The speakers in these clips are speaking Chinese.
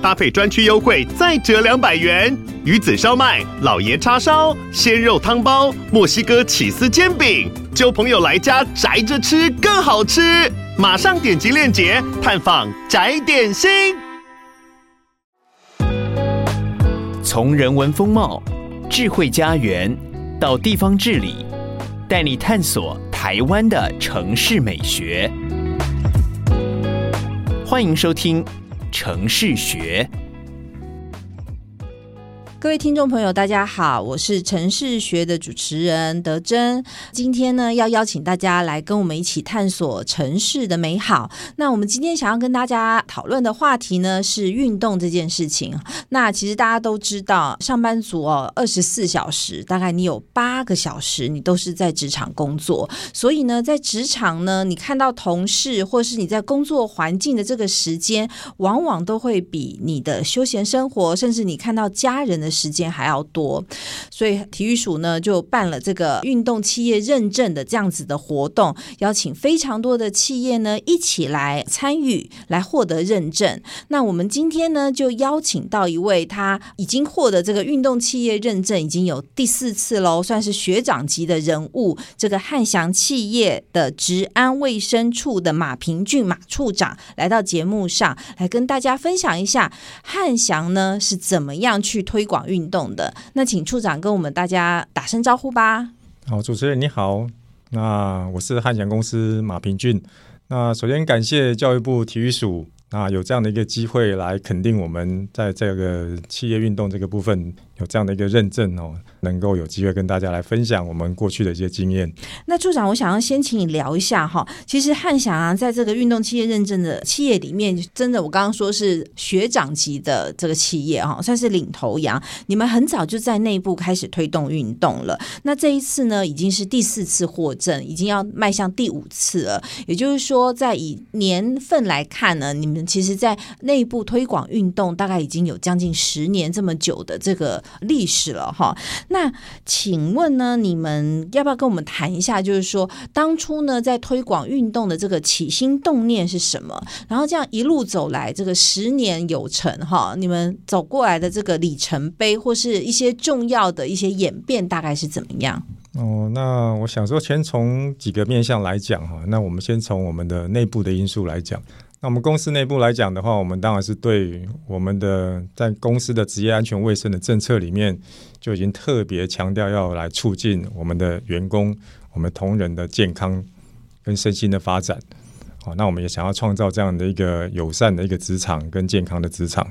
搭配专区优惠再折两百元。鱼子烧麦、老爷叉烧、鲜肉汤包、墨西哥起司煎饼，揪朋友来家宅着吃更好吃。马上点击链接探访宅点心。从人文风貌、智慧家园到地方治理，带你探索台湾的城市美学。欢迎收听《城市学》。各位听众朋友，大家好，我是城市学的主持人德珍。今天呢，要邀请大家来跟我们一起探索城市的美好。那我们今天想要跟大家讨论的话题呢，是运动这件事情。那其实大家都知道，上班族哦，二十四小时，大概你有八个小时，你都是在职场工作。所以呢，在职场呢，你看到同事，或是你在工作环境的这个时间，往往都会比你的休闲生活，甚至你看到家人的。时间还要多，所以体育署呢就办了这个运动企业认证的这样子的活动，邀请非常多的企业呢一起来参与，来获得认证。那我们今天呢就邀请到一位，他已经获得这个运动企业认证已经有第四次喽，算是学长级的人物。这个汉翔企业的职安卫生处的马平俊马处长来到节目上来跟大家分享一下汉翔呢是怎么样去推广运动的。那请处长跟我们大家打声招呼吧。好，主持人你好，那我是汉翔公司马平俊。那首先感谢教育部体育署，那有这样的一个机会来肯定我们在这个企业运动这个部分。有这样的一个认证哦，能够有机会跟大家来分享我们过去的一些经验。那处长，我想要先请你聊一下哈。其实汉翔啊，在这个运动企业认证的企业里面，真的我刚刚说是学长级的这个企业哈，算是领头羊。你们很早就在内部开始推动运动了。那这一次呢，已经是第四次获证，已经要迈向第五次了。也就是说，在以年份来看呢，你们其实在内部推广运动，大概已经有将近十年这么久的这个。历史了哈，那请问呢，你们要不要跟我们谈一下？就是说，当初呢，在推广运动的这个起心动念是什么？然后这样一路走来，这个十年有成哈，你们走过来的这个里程碑，或是一些重要的一些演变，大概是怎么样？哦，那我想说，先从几个面向来讲哈，那我们先从我们的内部的因素来讲。那我们公司内部来讲的话，我们当然是对我们的在公司的职业安全卫生的政策里面，就已经特别强调要来促进我们的员工、我们同仁的健康跟身心的发展。好，那我们也想要创造这样的一个友善的一个职场跟健康的职场。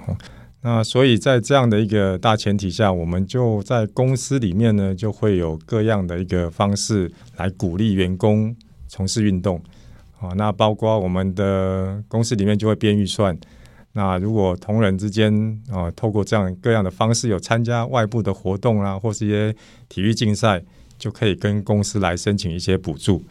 那所以在这样的一个大前提下，我们就在公司里面呢，就会有各样的一个方式来鼓励员工从事运动。啊，那包括我们的公司里面就会编预算。那如果同仁之间啊，透过这样各样的方式有参加外部的活动啊，或是一些体育竞赛，就可以跟公司来申请一些补助。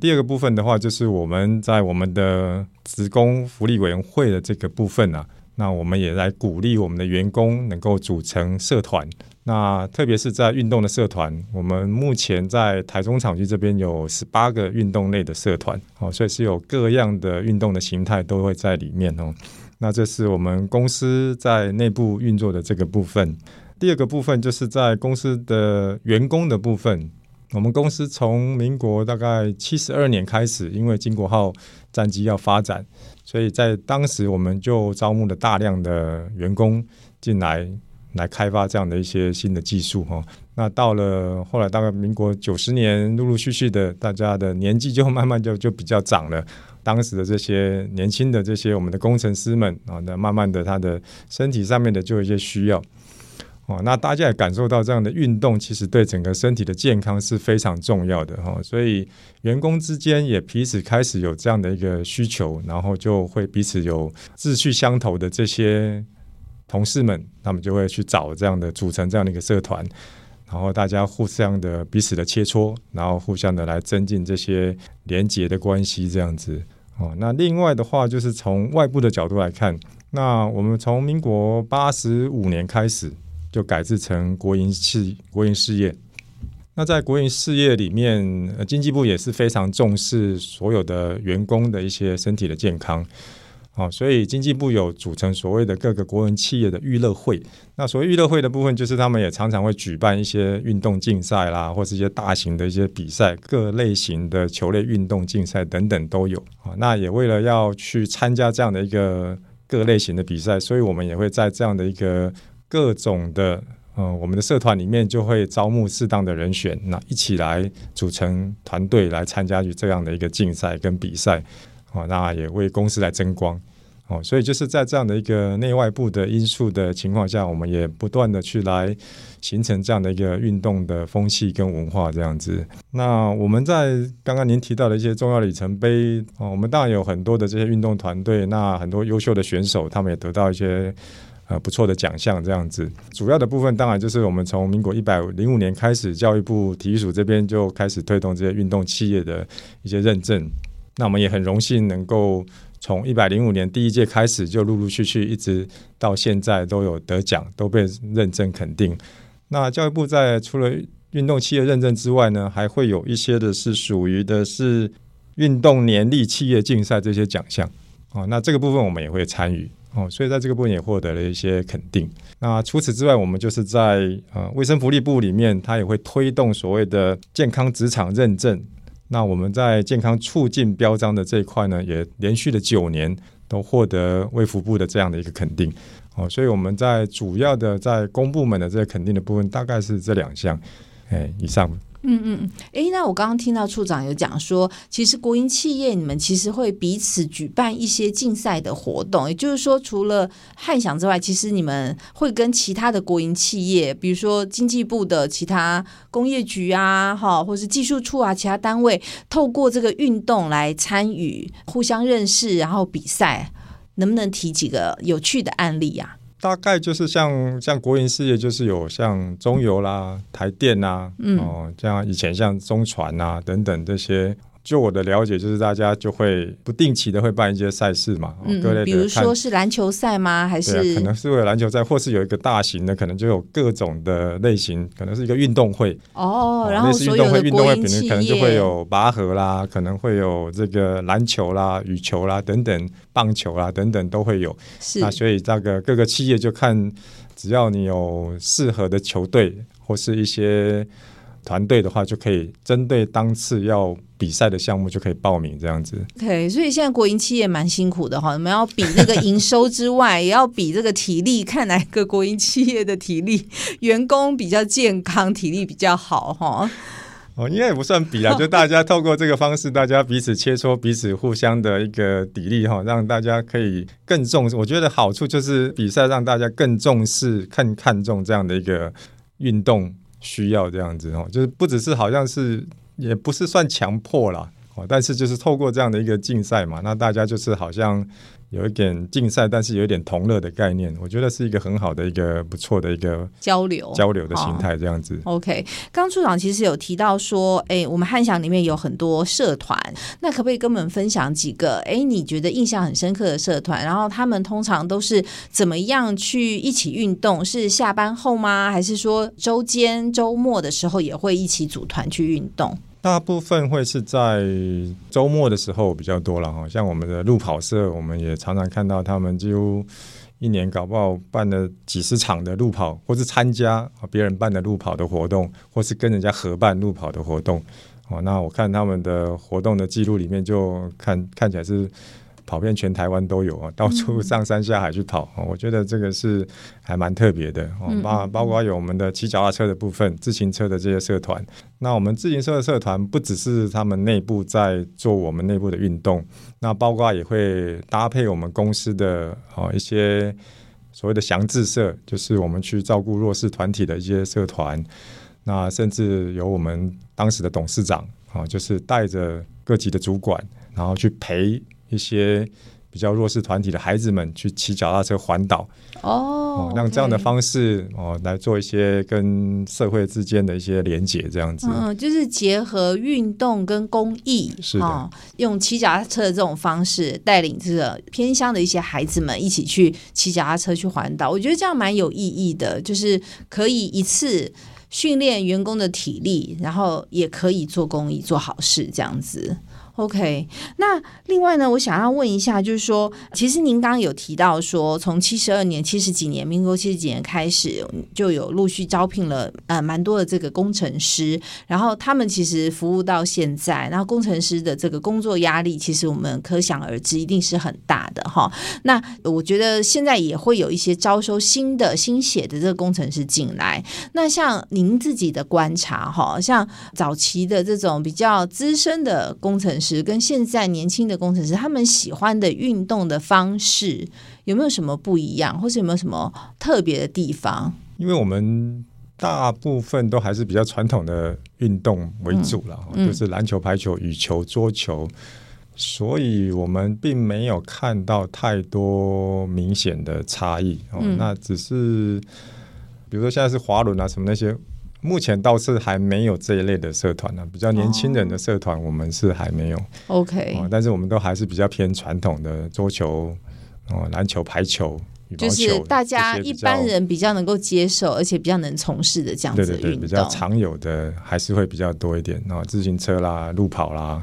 第二个部分的话，就是我们在我们的职工福利委员会的这个部分啊，那我们也来鼓励我们的员工能够组成社团。那特别是在运动的社团，我们目前在台中场区这边有十八个运动类的社团，哦，所以是有各样的运动的形态都会在里面哦。那这是我们公司在内部运作的这个部分。第二个部分就是在公司的员工的部分，我们公司从民国大概七十二年开始，因为金国号战机要发展，所以在当时我们就招募了大量的员工进来。来开发这样的一些新的技术哈，那到了后来大概民国九十年，陆陆续续的，大家的年纪就慢慢就就比较长了。当时的这些年轻的这些我们的工程师们啊，那慢慢的他的身体上面的就有一些需要哦，那大家也感受到这样的运动其实对整个身体的健康是非常重要的哈，所以员工之间也彼此开始有这样的一个需求，然后就会彼此有志趣相投的这些。同事们，他们就会去找这样的组成这样的一个社团，然后大家互相的彼此的切磋，然后互相的来增进这些连结的关系，这样子。哦，那另外的话，就是从外部的角度来看，那我们从民国八十五年开始就改制成国营企国营事业。那在国营事业里面，经济部也是非常重视所有的员工的一些身体的健康。哦，所以经济部有组成所谓的各个国营企业的娱乐会。那所谓娱乐会的部分，就是他们也常常会举办一些运动竞赛啦，或是一些大型的一些比赛，各类型的球类运动竞赛等等都有。啊，那也为了要去参加这样的一个各类型的比赛，所以我们也会在这样的一个各种的呃我们的社团里面，就会招募适当的人选，那一起来组成团队来参加这样的一个竞赛跟比赛。哦，那也为公司来争光，哦，所以就是在这样的一个内外部的因素的情况下，我们也不断的去来形成这样的一个运动的风气跟文化这样子。那我们在刚刚您提到的一些重要里程碑，哦，我们当然有很多的这些运动团队，那很多优秀的选手，他们也得到一些呃不错的奖项这样子。主要的部分当然就是我们从民国一百零五年开始，教育部体育署这边就开始推动这些运动企业的一些认证。那我们也很荣幸能够从一百零五年第一届开始，就陆陆续续一直到现在都有得奖，都被认证肯定。那教育部在除了运动企业认证之外呢，还会有一些的是属于的是运动年历企业竞赛这些奖项哦。那这个部分我们也会参与哦，所以在这个部分也获得了一些肯定。那除此之外，我们就是在呃卫生福利部里面，它也会推动所谓的健康职场认证。那我们在健康促进标章的这一块呢，也连续的九年都获得卫福部的这样的一个肯定，哦，所以我们在主要的在公部门的这个肯定的部分，大概是这两项，哎，以上。嗯嗯嗯，哎，那我刚刚听到处长有讲说，其实国营企业你们其实会彼此举办一些竞赛的活动，也就是说，除了汉翔之外，其实你们会跟其他的国营企业，比如说经济部的其他工业局啊，哈，或是技术处啊，其他单位，透过这个运动来参与，互相认识，然后比赛，能不能提几个有趣的案例呀、啊？大概就是像像国营事业，就是有像中油啦、台电呐、啊，嗯、哦，这样以前像中船呐、啊、等等这些。就我的了解，就是大家就会不定期的会办一些赛事嘛，嗯，各类的，比如说是篮球赛吗？还是、啊、可能是为了篮球赛，或是有一个大型的，可能就有各种的类型，可能是一个运动会哦。然后所有的运动会可能可能就会有拔河啦，可能会有这个篮球啦、羽球啦等等，棒球啦等等都会有。是那所以这个各个企业就看，只要你有适合的球队或是一些。团队的话，就可以针对当次要比赛的项目就可以报名这样子。OK，所以现在国营企业蛮辛苦的哈，你们要比那个营收之外，也要比这个体力，看哪个国营企业的体力员工比较健康，体力比较好哈。哦，应该也不算比啊，就大家透过这个方式，大家彼此切磋，彼此互相的一个砥砺哈，让大家可以更重视。我觉得好处就是比赛让大家更重视、更看重这样的一个运动。需要这样子哦，就是不只是好像是，也不是算强迫啦，哦，但是就是透过这样的一个竞赛嘛，那大家就是好像。有一点竞赛，但是有一点同乐的概念，我觉得是一个很好的一个不错的一个交流交流的心态，这样子。OK，刚处长其实有提到说，哎，我们汉翔里面有很多社团，那可不可以跟我们分享几个？哎，你觉得印象很深刻的社团？然后他们通常都是怎么样去一起运动？是下班后吗？还是说周间、周末的时候也会一起组团去运动？大部分会是在周末的时候比较多了哈，像我们的路跑社，我们也常常看到他们几乎一年搞不好办了几十场的路跑，或是参加别人办的路跑的活动，或是跟人家合办路跑的活动。哦，那我看他们的活动的记录里面，就看看起来是。跑遍全台湾都有啊，到处上山下海去跑，嗯、我觉得这个是还蛮特别的。包包括有我们的骑脚踏车的部分、自行车的这些社团。那我们自行车的社团不只是他们内部在做我们内部的运动，那包括也会搭配我们公司的啊一些所谓的祥智社，就是我们去照顾弱势团体的一些社团。那甚至有我们当时的董事长啊，就是带着各级的主管，然后去陪。一些比较弱势团体的孩子们去骑脚踏车环岛。哦，让这样的方式哦来做一些跟社会之间的一些连结，这样子，嗯，就是结合运动跟公益，是的，哦、用骑脚踏车的这种方式带领这个偏乡的一些孩子们一起去骑脚踏车去环岛，我觉得这样蛮有意义的，就是可以一次训练员工的体力，然后也可以做公益做好事，这样子。OK，那另外呢，我想要问一下，就是说，其实您刚刚有提到说，从七十二年、七十几年、民国七十几年开始，就有陆续招聘了呃蛮多的这个工程师，然后他们其实服务到现在，然后工程师的这个工作压力，其实我们可想而知，一定是很大的哈。那我觉得现在也会有一些招收新的新血的这个工程师进来。那像您自己的观察哈，像早期的这种比较资深的工程师。跟现在年轻的工程师，他们喜欢的运动的方式有没有什么不一样，或是有没有什么特别的地方？因为我们大部分都还是比较传统的运动为主了，嗯、就是篮球、排球、羽球、桌球，所以我们并没有看到太多明显的差异。嗯、那只是比如说现在是滑轮啊什么那些。目前倒是还没有这一类的社团呢、啊，比较年轻人的社团我们是还没有。哦、OK，、哦、但是我们都还是比较偏传统的桌球、哦篮球、排球、就是大家一般人比较能够接受，而且比较能从事的这样子的运动。对对对，比较常有的还是会比较多一点哦，自行车啦、路跑啦，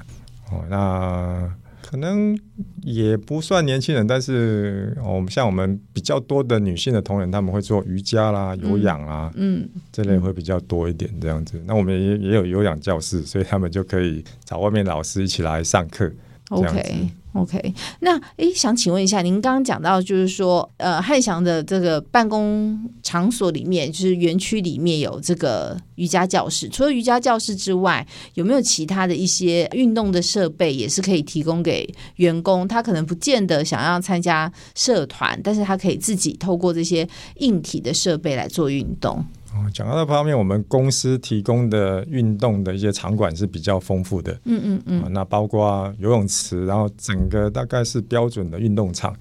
哦那。可能也不算年轻人，但是我们像我们比较多的女性的同仁，他们会做瑜伽啦、有氧啦，嗯，这类会比较多一点这样子。那我们也也有有氧教室，所以他们就可以找外面老师一起来上课。OK。OK，那诶，想请问一下，您刚刚讲到就是说，呃，汉翔的这个办公场所里面，就是园区里面有这个瑜伽教室。除了瑜伽教室之外，有没有其他的一些运动的设备，也是可以提供给员工？他可能不见得想要参加社团，但是他可以自己透过这些硬体的设备来做运动。讲到这方面，我们公司提供的运动的一些场馆是比较丰富的。嗯嗯嗯。那包括游泳池，然后整个大概是标准的运动场，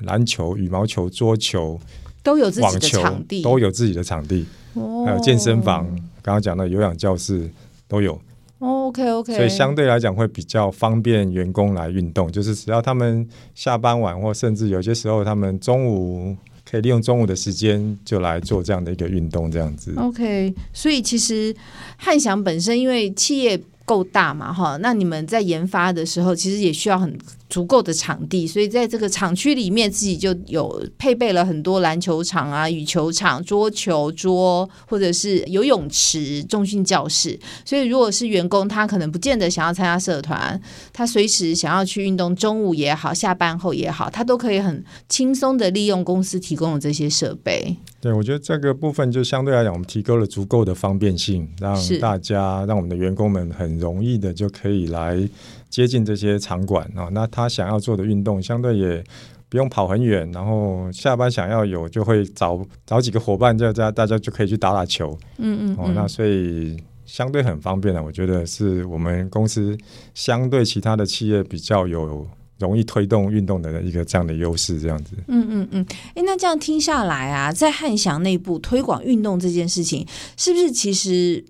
篮球、羽毛球、桌球都有自己的场地，都有自己的场地。哦。还有健身房，刚刚讲的有氧教室都有。OK OK。所以相对来讲会比较方便员工来运动，就是只要他们下班晚，或甚至有些时候他们中午。可以利用中午的时间就来做这样的一个运动，这样子。OK，所以其实汉翔本身因为企业够大嘛，哈，那你们在研发的时候其实也需要很。足够的场地，所以在这个厂区里面，自己就有配备了很多篮球场啊、羽球场、桌球桌，或者是游泳池、重训教室。所以，如果是员工，他可能不见得想要参加社团，他随时想要去运动，中午也好，下班后也好，他都可以很轻松的利用公司提供的这些设备。对，我觉得这个部分就相对来讲，我们提供了足够的方便性，让大家让我们的员工们很容易的就可以来。接近这些场馆啊，那他想要做的运动相对也不用跑很远，然后下班想要有就会找找几个伙伴，大家大家就可以去打打球。嗯嗯，哦，那所以相对很方便的，我觉得是我们公司相对其他的企业比较有容易推动运动的一个这样的优势，这样子。嗯嗯嗯，哎，那这样听下来啊，在汉翔内部推广运动这件事情，是不是其实？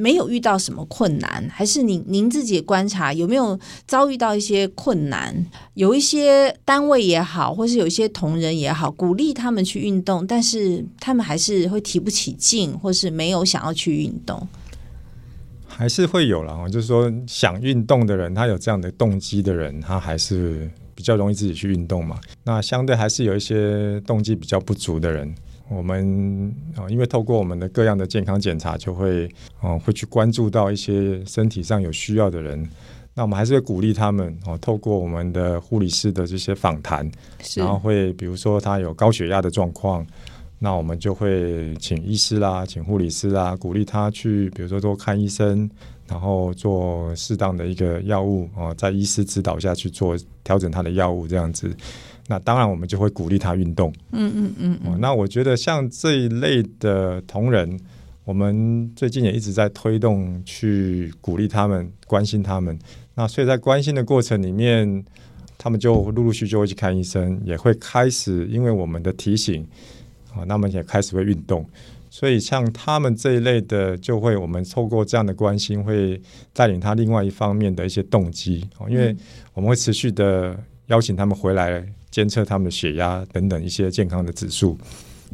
没有遇到什么困难，还是您您自己观察有没有遭遇到一些困难？有一些单位也好，或是有一些同仁也好，鼓励他们去运动，但是他们还是会提不起劲，或是没有想要去运动，还是会有啦。就是说想运动的人，他有这样的动机的人，他还是比较容易自己去运动嘛。那相对还是有一些动机比较不足的人。我们啊，因为透过我们的各样的健康检查，就会哦，会去关注到一些身体上有需要的人。那我们还是会鼓励他们哦，透过我们的护理师的这些访谈，然后会比如说他有高血压的状况，那我们就会请医师啦，请护理师啦，鼓励他去，比如说多看医生，然后做适当的一个药物哦，在医师指导下去做调整他的药物这样子。那当然，我们就会鼓励他运动。嗯嗯嗯，嗯。那我觉得像这一类的同仁，我们最近也一直在推动，去鼓励他们，关心他们。那所以在关心的过程里面，他们就陆陆续续就会去看医生，也会开始因为我们的提醒啊，那么也开始会运动。所以像他们这一类的，就会我们透过这样的关心，会带领他另外一方面的一些动机哦，因为我们会持续的邀请他们回来监测他们的血压等等一些健康的指数。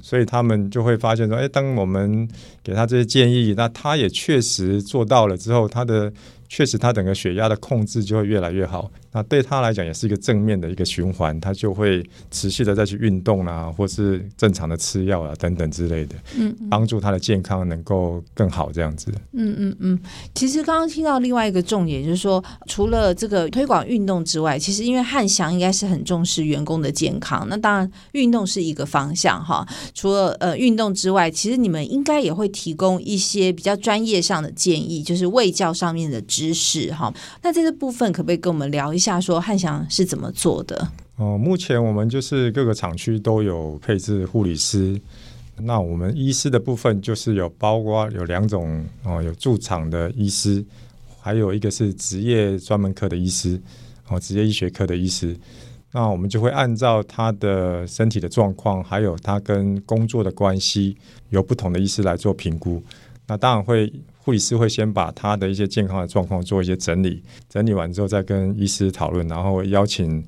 所以他们就会发现说，哎，当我们给他这些建议，那他也确实做到了之后，他的确实他整个血压的控制就会越来越好。那对他来讲也是一个正面的一个循环，他就会持续的再去运动啊，或是正常的吃药啊等等之类的，嗯，帮助他的健康能够更好这样子。嗯嗯嗯。其实刚刚听到另外一个重点就是说，除了这个推广运动之外，其实因为汉翔应该是很重视员工的健康，那当然运动是一个方向哈。除了呃运动之外，其实你们应该也会提供一些比较专业上的建议，就是卫教上面的知识哈。那这个部分可不可以跟我们聊一下？下说汉翔是怎么做的？哦，目前我们就是各个厂区都有配置护理师。那我们医师的部分就是有包括有两种哦，有驻场的医师，还有一个是职业专门科的医师哦，职业医学科的医师。那我们就会按照他的身体的状况，还有他跟工作的关系，由不同的医师来做评估。那当然会。护理师会先把他的一些健康的状况做一些整理，整理完之后再跟医师讨论，然后邀请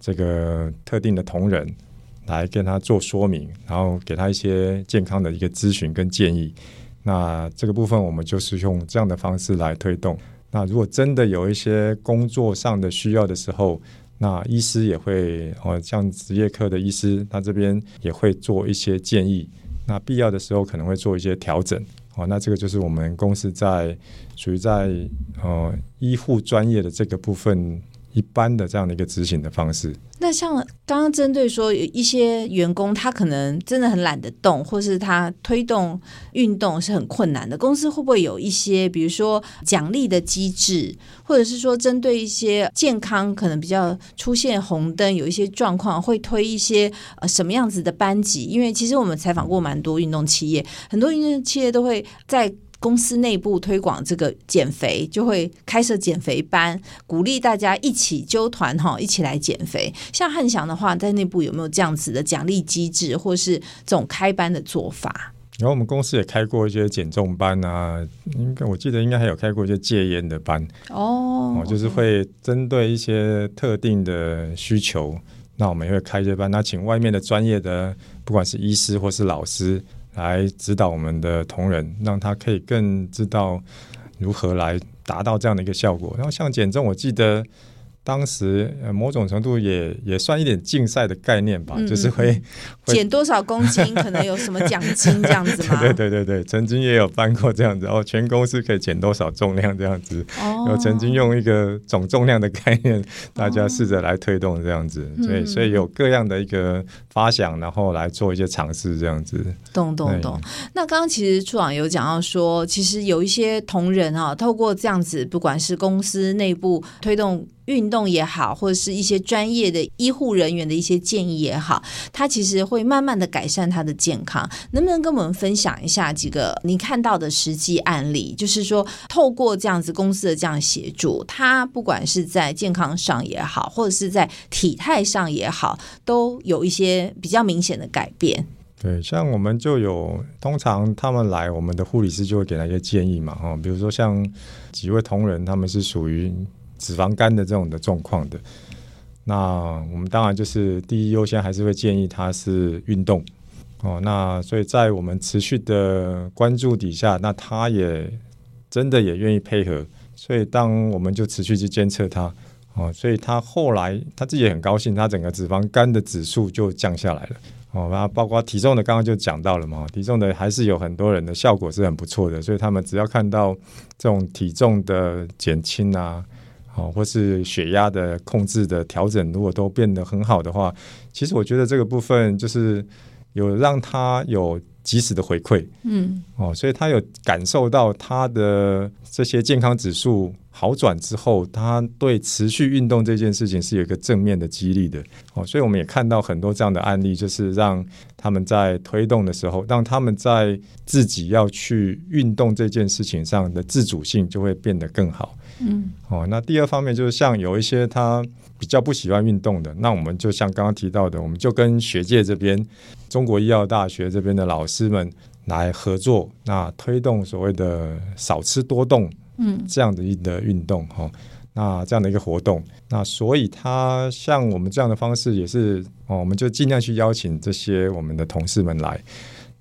这个特定的同仁来跟他做说明，然后给他一些健康的一个咨询跟建议。那这个部分我们就是用这样的方式来推动。那如果真的有一些工作上的需要的时候，那医师也会哦，像职业科的医师，他这边也会做一些建议。那必要的时候可能会做一些调整。哦，那这个就是我们公司在属于在呃医护专业的这个部分一般的这样的一个执行的方式。那像刚刚针对说有一些员工，他可能真的很懒得动，或是他推动运动是很困难的，公司会不会有一些比如说奖励的机制，或者是说针对一些健康可能比较出现红灯，有一些状况会推一些呃什么样子的班级？因为其实我们采访过蛮多运动企业，很多运动企业都会在。公司内部推广这个减肥，就会开设减肥班，鼓励大家一起揪团哈，一起来减肥。像汉翔的话，在内部有没有这样子的奖励机制，或是这种开班的做法？然后我们公司也开过一些减重班啊，应该我记得应该还有开过一些戒烟的班哦，哦，就是会针对一些特定的需求，那我们也会开一些班，那请外面的专业的，不管是医师或是老师。来指导我们的同仁，让他可以更知道如何来达到这样的一个效果。然后像减重，我记得。当时呃，某种程度也也算一点竞赛的概念吧，嗯、就是会减多少公斤，可能有什么奖金这样子吗？对对对对，曾经也有办过这样子哦，全公司可以减多少重量这样子。哦，有曾经用一个总重量的概念，大家试着来推动这样子。哦、所以所以有各样的一个发想，然后来做一些尝试这样子。懂懂懂。那刚刚其实处长有讲到说，其实有一些同仁啊，透过这样子，不管是公司内部推动。运动也好，或者是一些专业的医护人员的一些建议也好，他其实会慢慢的改善他的健康。能不能跟我们分享一下几个你看到的实际案例？就是说，透过这样子公司的这样协助，他不管是在健康上也好，或者是在体态上也好，都有一些比较明显的改变。对，像我们就有，通常他们来，我们的护理师就会给他一些建议嘛，哈，比如说像几位同仁，他们是属于。脂肪肝的这种的状况的，那我们当然就是第一优先还是会建议他是运动哦。那所以在我们持续的关注底下，那他也真的也愿意配合，所以当我们就持续去监测他哦，所以他后来他自己也很高兴，他整个脂肪肝的指数就降下来了哦。那包括体重的，刚刚就讲到了嘛，体重的还是有很多人的效果是很不错的，所以他们只要看到这种体重的减轻啊。哦，或是血压的控制的调整，如果都变得很好的话，其实我觉得这个部分就是有让他有及时的回馈，嗯，哦，所以他有感受到他的这些健康指数好转之后，他对持续运动这件事情是有一个正面的激励的哦，所以我们也看到很多这样的案例，就是让他们在推动的时候，让他们在自己要去运动这件事情上的自主性就会变得更好。嗯，哦，那第二方面就是像有一些他比较不喜欢运动的，那我们就像刚刚提到的，我们就跟学界这边中国医药大学这边的老师们来合作，那推动所谓的少吃多动。嗯，这样的一个运动哈，那这样的一个活动，那所以他像我们这样的方式也是哦，我们就尽量去邀请这些我们的同事们来。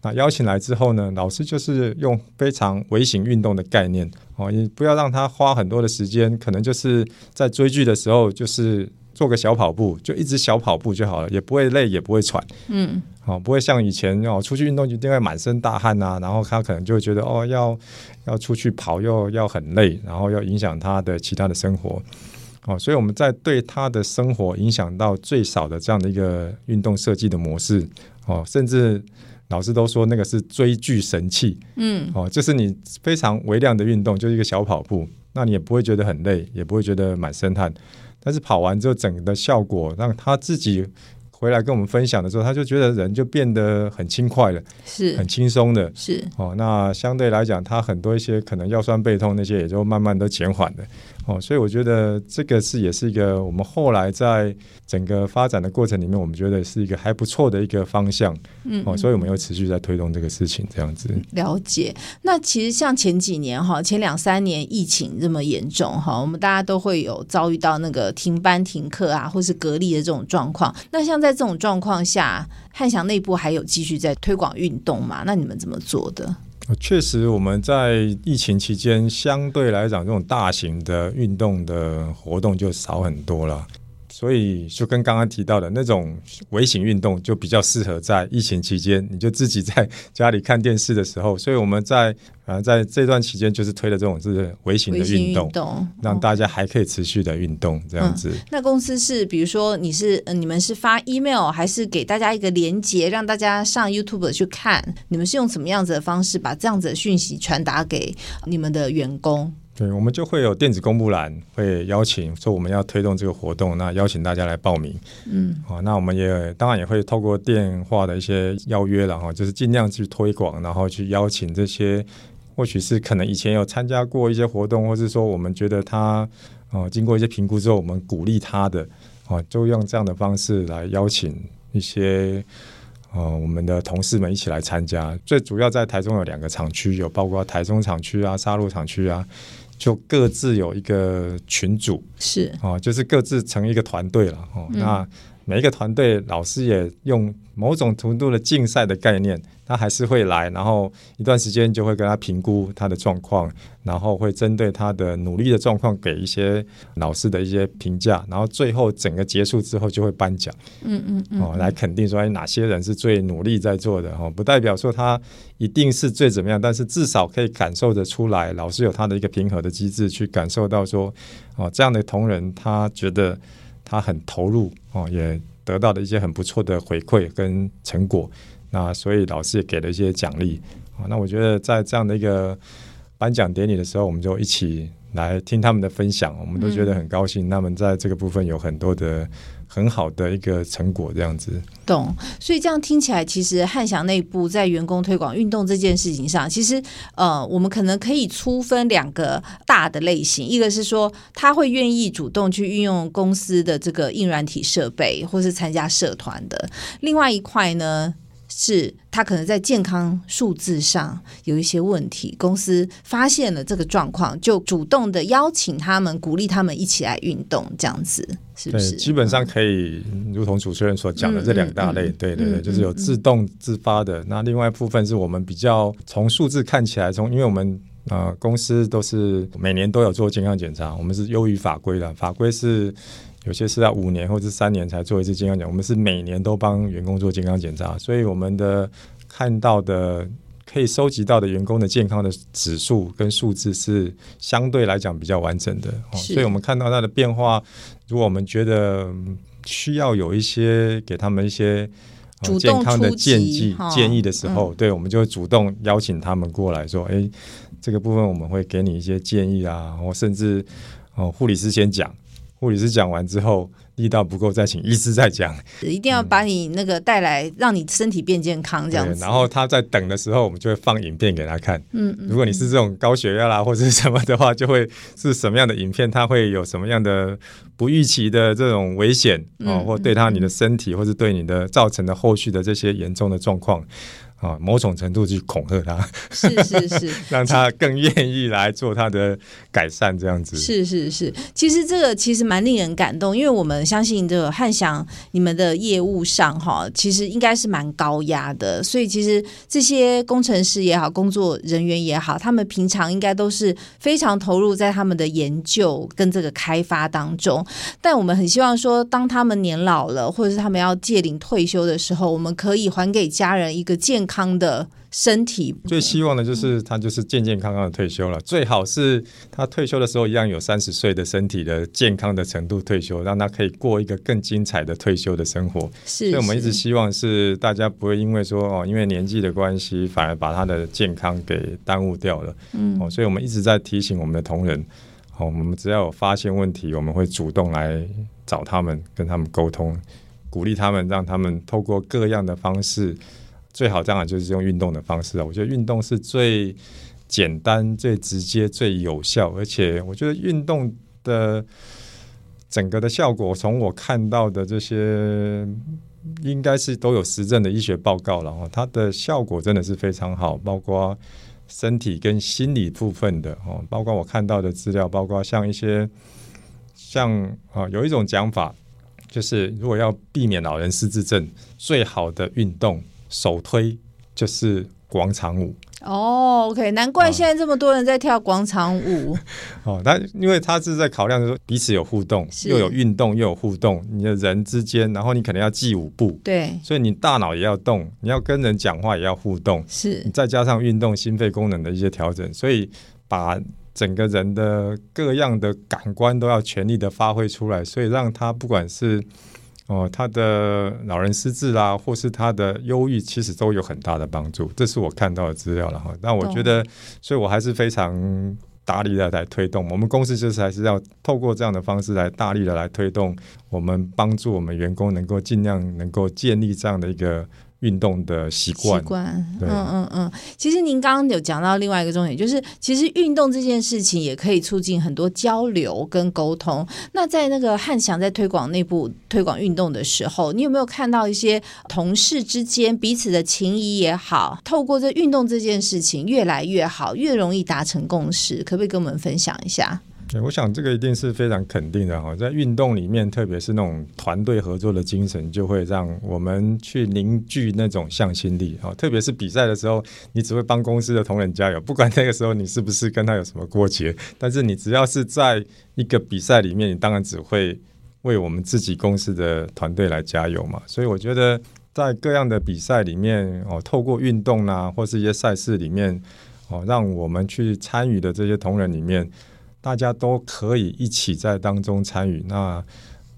那邀请来之后呢，老师就是用非常微型运动的概念哦，你不要让他花很多的时间，可能就是在追剧的时候就是。做个小跑步，就一直小跑步就好了，也不会累，也不会喘。嗯，好、哦，不会像以前哦，出去运动就一定会满身大汗啊，然后他可能就会觉得哦，要要出去跑又要很累，然后要影响他的其他的生活。哦，所以我们在对他的生活影响到最少的这样的一个运动设计的模式。哦，甚至老师都说那个是追剧神器。嗯，哦，就是你非常微量的运动，就是一个小跑步，那你也不会觉得很累，也不会觉得满身汗。但是跑完之后，整个的效果让他自己回来跟我们分享的时候，他就觉得人就变得很轻快了，是很轻松的，是哦。那相对来讲，他很多一些可能腰酸背痛那些，也就慢慢都减缓了。哦，所以我觉得这个是也是一个我们后来在整个发展的过程里面，我们觉得是一个还不错的一个方向。嗯，哦，所以我们又持续在推动这个事情，这样子。了解。那其实像前几年哈，前两三年疫情这么严重哈，我们大家都会有遭遇到那个停班停课啊，或是隔离的这种状况。那像在这种状况下，汉翔内部还有继续在推广运动吗？那你们怎么做的？确实，我们在疫情期间相对来讲，这种大型的运动的活动就少很多了。所以就跟刚刚提到的那种微型运动，就比较适合在疫情期间，你就自己在家里看电视的时候。所以我们在啊在这段期间，就是推的这种是微型的运动，运动让大家还可以持续的运动这样子。嗯、那公司是比如说你是你们是发 email 还是给大家一个连接，让大家上 YouTube 去看？你们是用什么样子的方式把这样子的讯息传达给你们的员工？对，我们就会有电子公布栏，会邀请说我们要推动这个活动，那邀请大家来报名。嗯，好，那我们也当然也会透过电话的一些邀约然后，就是尽量去推广，然后去邀请这些，或许是可能以前有参加过一些活动，或是说我们觉得他哦经过一些评估之后，我们鼓励他的哦，就用这样的方式来邀请一些呃我们的同事们一起来参加。最主要在台中有两个厂区，有包括台中厂区啊、沙鹿厂区啊。就各自有一个群组，是哦，就是各自成一个团队了哦。嗯、那每一个团队老师也用某种程度的竞赛的概念，他还是会来，然后一段时间就会跟他评估他的状况，然后会针对他的努力的状况给一些老师的一些评价，然后最后整个结束之后就会颁奖，嗯嗯嗯，哦，来肯定说哪些人是最努力在做的哦，不代表说他一定是最怎么样，但是至少可以感受得出来，老师有他的一个平和的机制去感受到说，哦，这样的同仁他觉得。他很投入哦，也得到了一些很不错的回馈跟成果。那所以老师也给了一些奖励啊。那我觉得在这样的一个颁奖典礼的时候，我们就一起来听他们的分享，我们都觉得很高兴。那么在这个部分有很多的。很好的一个成果，这样子。懂，所以这样听起来，其实汉翔内部在员工推广运动这件事情上，其实呃，我们可能可以粗分两个大的类型，一个是说他会愿意主动去运用公司的这个硬软体设备，或是参加社团的；另外一块呢，是他可能在健康数字上有一些问题，公司发现了这个状况，就主动的邀请他们，鼓励他们一起来运动，这样子。是不是，基本上可以，如同主持人所讲的这两大类，嗯嗯、对对对，就是有自动自发的。那另外一部分是我们比较从数字看起来，从因为我们呃公司都是每年都有做健康检查，我们是优于法规的，法规是有些是要五年或者三年才做一次健康检查，我们是每年都帮员工做健康检查，所以我们的看到的。可以收集到的员工的健康的指数跟数字是相对来讲比较完整的，哦所以我们看到它的变化。如果我们觉得需要有一些给他们一些健康的建议建议的时候，嗯、对，我们就会主动邀请他们过来说：“哎，这个部分我们会给你一些建议啊，或甚至哦护理师先讲，护理师讲完之后。力道不够，再请医师再讲。一定要把你那个带来，嗯、让你身体变健康这样子。然后他在等的时候，我们就会放影片给他看。嗯，如果你是这种高血压啦或者是什么的话，就会是什么样的影片，他会有什么样的不预期的这种危险哦，或对他你的身体，或是对你的造成的后续的这些严重的状况。啊，某种程度去恐吓他，是是是，让他更愿意来做他的改善，这样子。是是是，其实这个其实蛮令人感动，因为我们相信这个汉翔你们的业务上哈，其实应该是蛮高压的，所以其实这些工程师也好，工作人员也好，他们平常应该都是非常投入在他们的研究跟这个开发当中。但我们很希望说，当他们年老了，或者是他们要届龄退休的时候，我们可以还给家人一个健康。康的身体，最希望的就是他就是健健康康的退休了。最好是他退休的时候一样有三十岁的身体的健康的程度退休，让他可以过一个更精彩的退休的生活。是，所以我们一直希望是大家不会因为说哦，因为年纪的关系，反而把他的健康给耽误掉了。嗯，哦，所以我们一直在提醒我们的同仁，哦，我们只要有发现问题，我们会主动来找他们，跟他们沟通，鼓励他们，让他们透过各样的方式。最好当然就是用运动的方式啊！我觉得运动是最简单、最直接、最有效，而且我觉得运动的整个的效果，从我看到的这些，应该是都有实证的医学报告了哦。它的效果真的是非常好，包括身体跟心理部分的哦，包括我看到的资料，包括像一些像啊，有一种讲法，就是如果要避免老人失智症，最好的运动。首推就是广场舞哦，OK，难怪现在这么多人在跳广场舞。哦，他因为他是在考量说彼此有互动，又有运动又有互动，你的人之间，然后你可能要记舞步，对，所以你大脑也要动，你要跟人讲话也要互动，是，再加上运动心肺功能的一些调整，所以把整个人的各样的感官都要全力的发挥出来，所以让他不管是。哦，他的老人失智啦，或是他的忧郁，其实都有很大的帮助。这是我看到的资料了哈。但我觉得，所以我还是非常大力的来推动。我们公司就是还是要透过这样的方式来大力的来推动，我们帮助我们员工能够尽量能够建立这样的一个。运动的习惯，习惯，嗯嗯嗯。其实您刚刚有讲到另外一个重点，就是其实运动这件事情也可以促进很多交流跟沟通。那在那个汉翔在推广内部推广运动的时候，你有没有看到一些同事之间彼此的情谊也好，透过这运动这件事情越来越好，越容易达成共识？可不可以跟我们分享一下？对我想这个一定是非常肯定的哈，在运动里面，特别是那种团队合作的精神，就会让我们去凝聚那种向心力哈。特别是比赛的时候，你只会帮公司的同仁加油，不管那个时候你是不是跟他有什么过节，但是你只要是在一个比赛里面，你当然只会为我们自己公司的团队来加油嘛。所以我觉得，在各样的比赛里面哦，透过运动啊，或是一些赛事里面哦，让我们去参与的这些同仁里面。大家都可以一起在当中参与，那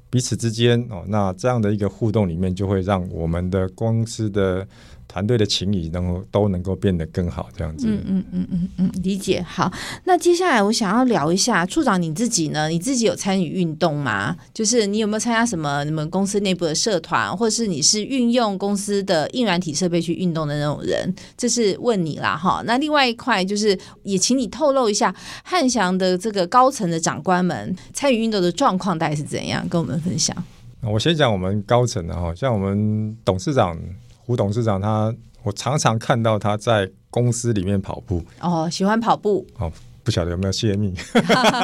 彼此之间哦，那这样的一个互动里面，就会让我们的公司的。团队的情谊能够都能够变得更好，这样子。嗯嗯嗯嗯嗯，理解。好，那接下来我想要聊一下处长你自己呢？你自己有参与运动吗？就是你有没有参加什么你们公司内部的社团，或是你是运用公司的硬软体设备去运动的那种人？这是问你啦哈。那另外一块就是也请你透露一下汉翔的这个高层的长官们参与运动的状况大概是怎样，跟我们分享。我先讲我们高层的哈，像我们董事长。胡董事长他，我常常看到他在公司里面跑步。哦，喜欢跑步。哦，不晓得有没有泄密？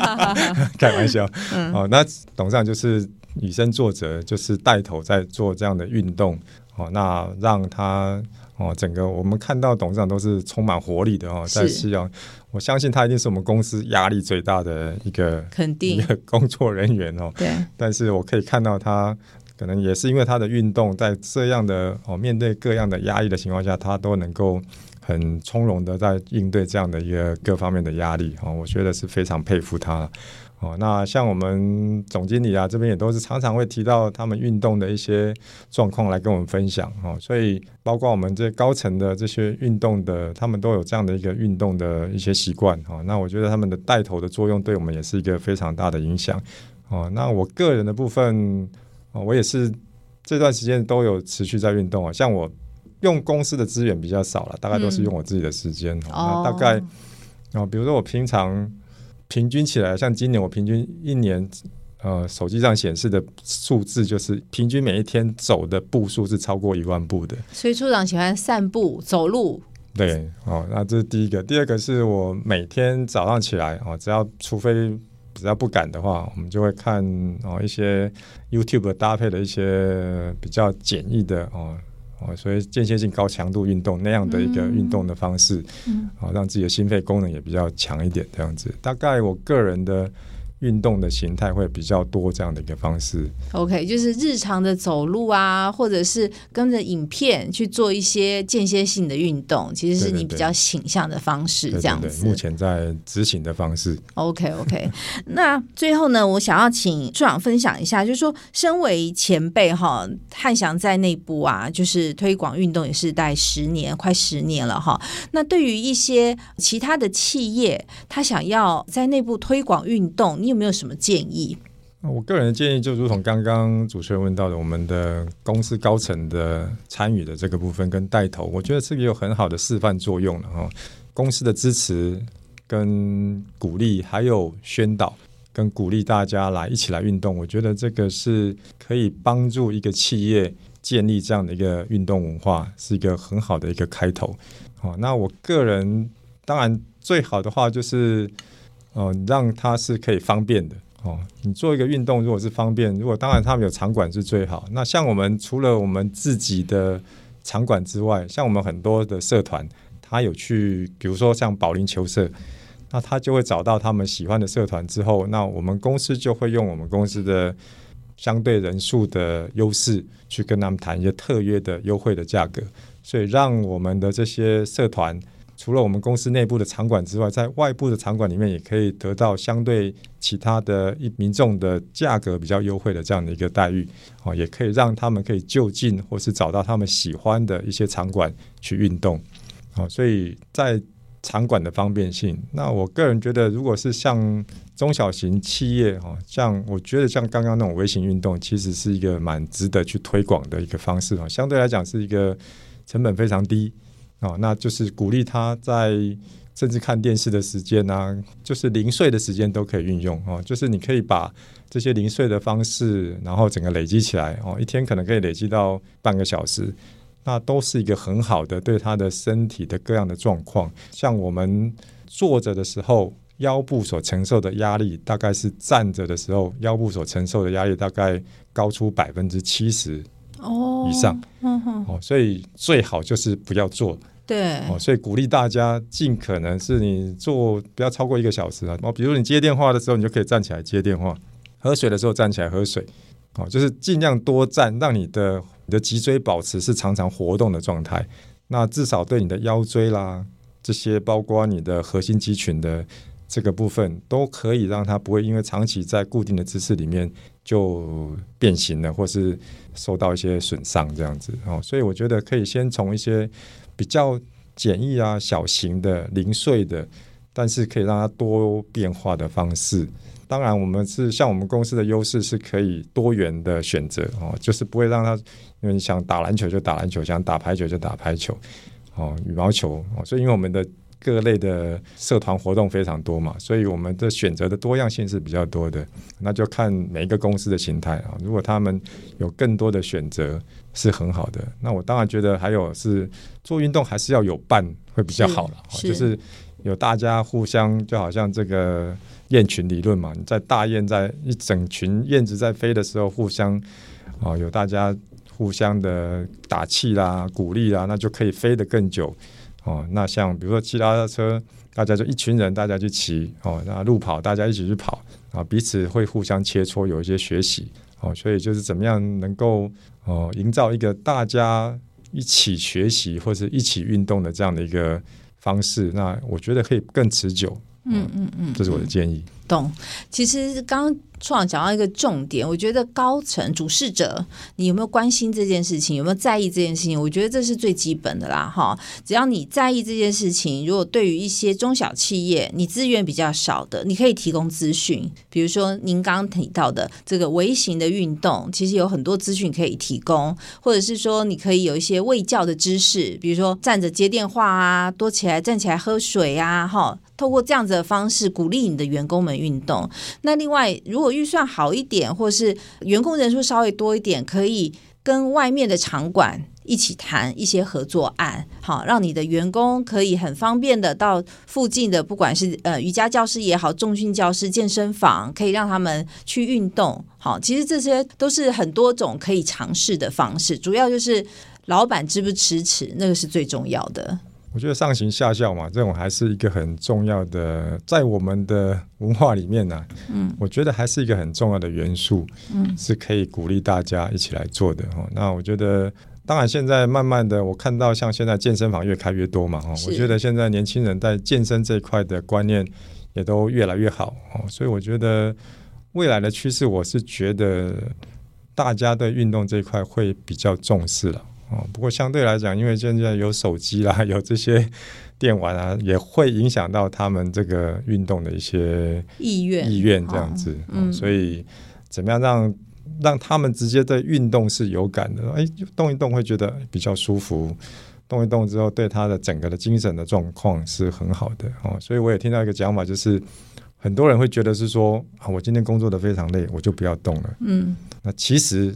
开玩笑。嗯、哦，那董事长就是以身作则，就是带头在做这样的运动。哦，那让他哦，整个我们看到董事长都是充满活力的哦，在夕阳。我相信他一定是我们公司压力最大的一个肯定一个工作人员哦。对。但是我可以看到他。可能也是因为他的运动，在这样的哦面对各样的压力的情况下，他都能够很从容的在应对这样的一个各方面的压力哦，我觉得是非常佩服他哦，那像我们总经理啊这边也都是常常会提到他们运动的一些状况来跟我们分享哦，所以包括我们这高层的这些运动的，他们都有这样的一个运动的一些习惯哦。那我觉得他们的带头的作用对我们也是一个非常大的影响哦。那我个人的部分，我也是这段时间都有持续在运动啊，像我用公司的资源比较少了，大概都是用我自己的时间。嗯、那大概哦，比如说我平常。平均起来，像今年我平均一年，呃，手机上显示的数字就是平均每一天走的步数是超过一万步的。所以处长喜欢散步走路。对，哦，那这是第一个。第二个是我每天早上起来，哦，只要除非只要不敢的话，我们就会看哦一些 YouTube 搭配的一些比较简易的哦。哦，所以间歇性高强度运动那样的一个运动的方式，嗯，啊，让自己的心肺功能也比较强一点，这样子。大概我个人的。运动的形态会比较多，这样的一个方式。OK，就是日常的走路啊，或者是跟着影片去做一些间歇性的运动，其实是你比较倾向的方式，这样子。对对对，目前在执行的方式。OK，OK。那最后呢，我想要请处长分享一下，就是说，身为前辈哈，汉翔在内部啊，就是推广运动也是待十年，快十年了哈。那对于一些其他的企业，他想要在内部推广运动，你有没有什么建议？我个人的建议就如同刚刚主持人问到的，我们的公司高层的参与的这个部分跟带头，我觉得这个有很好的示范作用了哈。公司的支持跟鼓励，还有宣导跟鼓励大家来一起来运动，我觉得这个是可以帮助一个企业建立这样的一个运动文化，是一个很好的一个开头。好，那我个人当然最好的话就是。哦，让它是可以方便的哦。你做一个运动，如果是方便，如果当然他们有场馆是最好。那像我们除了我们自己的场馆之外，像我们很多的社团，他有去，比如说像保龄球社，那他就会找到他们喜欢的社团之后，那我们公司就会用我们公司的相对人数的优势，去跟他们谈一些特约的优惠的价格，所以让我们的这些社团。除了我们公司内部的场馆之外，在外部的场馆里面也可以得到相对其他的一民众的价格比较优惠的这样的一个待遇，哦，也可以让他们可以就近或是找到他们喜欢的一些场馆去运动，哦，所以在场馆的方便性，那我个人觉得，如果是像中小型企业，哈，像我觉得像刚刚那种微型运动，其实是一个蛮值得去推广的一个方式，哈，相对来讲是一个成本非常低。哦，那就是鼓励他在甚至看电视的时间啊，就是零碎的时间都可以运用哦。就是你可以把这些零碎的方式，然后整个累积起来哦，一天可能可以累积到半个小时，那都是一个很好的对他的身体的各样的状况。像我们坐着的时候，腰部所承受的压力，大概是站着的时候腰部所承受的压力大概高出百分之七十。哦，以上，嗯哼，哦，所以最好就是不要做，对，哦，所以鼓励大家尽可能是你做不要超过一个小时啊。哦，比如你接电话的时候，你就可以站起来接电话；喝水的时候站起来喝水，哦，就是尽量多站，让你的你的脊椎保持是常常活动的状态。那至少对你的腰椎啦，这些包括你的核心肌群的这个部分，都可以让它不会因为长期在固定的姿势里面。就变形了，或是受到一些损伤这样子哦，所以我觉得可以先从一些比较简易啊、小型的、零碎的，但是可以让它多变化的方式。当然，我们是像我们公司的优势是可以多元的选择哦，就是不会让它，因为你想打篮球就打篮球，想打排球就打排球，哦，羽毛球哦，所以因为我们的。各类的社团活动非常多嘛，所以我们的选择的多样性是比较多的。那就看每一个公司的形态啊。如果他们有更多的选择，是很好的。那我当然觉得还有是做运动还是要有伴会比较好了，就是有大家互相，就好像这个雁群理论嘛。你在大雁在一整群燕子在飞的时候，互相啊有大家互相的打气啦、鼓励啦，那就可以飞得更久。哦，那像比如说骑脚踏车，大家就一群人，大家去骑哦，那路跑大家一起去跑啊，彼此会互相切磋，有一些学习哦，所以就是怎么样能够哦，营造一个大家一起学习或者一起运动的这样的一个方式，那我觉得可以更持久。嗯嗯嗯，这是我的建议。懂。其实刚。创讲到一个重点，我觉得高层主事者，你有没有关心这件事情？有没有在意这件事情？我觉得这是最基本的啦，哈。只要你在意这件事情，如果对于一些中小企业，你资源比较少的，你可以提供资讯。比如说您刚刚提到的这个微型的运动，其实有很多资讯可以提供，或者是说你可以有一些卫教的知识，比如说站着接电话啊，多起来站起来喝水啊，哈。透过这样子的方式鼓励你的员工们运动。那另外，如果预算好一点，或是员工人数稍微多一点，可以跟外面的场馆一起谈一些合作案，好，让你的员工可以很方便的到附近的，不管是呃瑜伽教室也好，重训教室、健身房，可以让他们去运动。好，其实这些都是很多种可以尝试的方式，主要就是老板支不支持，那个是最重要的。我觉得上行下效嘛，这种还是一个很重要的，在我们的文化里面呢、啊，嗯，我觉得还是一个很重要的元素，嗯，是可以鼓励大家一起来做的哈。那我觉得，当然现在慢慢的，我看到像现在健身房越开越多嘛，哈，我觉得现在年轻人在健身这一块的观念也都越来越好哦，所以我觉得未来的趋势，我是觉得大家对运动这一块会比较重视了。哦，不过相对来讲，因为现在有手机啦，有这些电玩啊，也会影响到他们这个运动的一些意愿意愿这样子。嗯，所以怎么样让让他们直接对运动是有感的？哎，动一动会觉得比较舒服，动一动之后对他的整个的精神的状况是很好的。哦，所以我也听到一个讲法，就是很多人会觉得是说啊，我今天工作的非常累，我就不要动了。嗯，那其实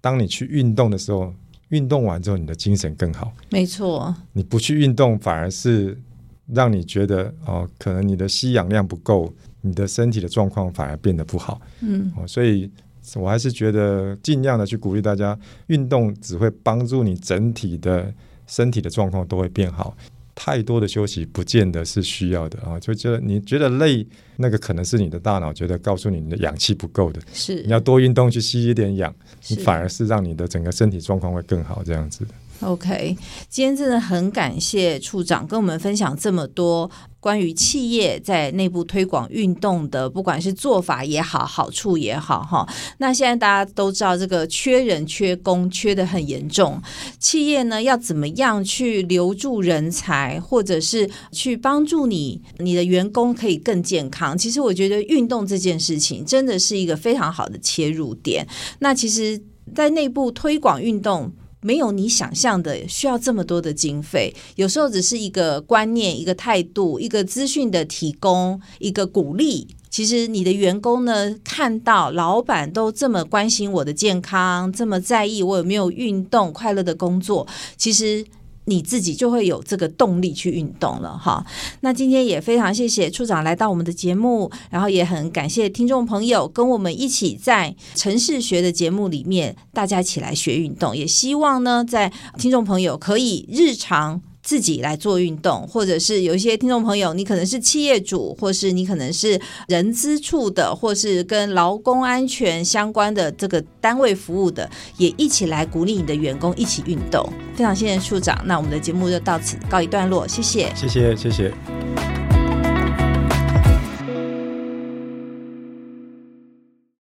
当你去运动的时候。运动完之后，你的精神更好。没错，你不去运动，反而是让你觉得哦，可能你的吸氧量不够，你的身体的状况反而变得不好。嗯，哦，所以我还是觉得尽量的去鼓励大家，运动只会帮助你整体的身体的状况都会变好。太多的休息不见得是需要的啊，就觉得你觉得累，那个可能是你的大脑觉得告诉你你的氧气不够的，是你要多运动去吸一点氧，你反而是让你的整个身体状况会更好这样子的。OK，今天真的很感谢处长跟我们分享这么多关于企业在内部推广运动的，不管是做法也好，好处也好，哈。那现在大家都知道这个缺人、缺工，缺得很严重。企业呢要怎么样去留住人才，或者是去帮助你你的员工可以更健康？其实我觉得运动这件事情真的是一个非常好的切入点。那其实，在内部推广运动。没有你想象的需要这么多的经费，有时候只是一个观念、一个态度、一个资讯的提供、一个鼓励。其实你的员工呢，看到老板都这么关心我的健康，这么在意我有没有运动、快乐的工作，其实。你自己就会有这个动力去运动了哈。那今天也非常谢谢处长来到我们的节目，然后也很感谢听众朋友跟我们一起在城市学的节目里面，大家一起来学运动。也希望呢，在听众朋友可以日常。自己来做运动，或者是有一些听众朋友，你可能是企业主，或是你可能是人资处的，或是跟劳工安全相关的这个单位服务的，也一起来鼓励你的员工一起运动。非常谢谢处长，那我们的节目就到此告一段落，谢谢，谢谢，谢谢。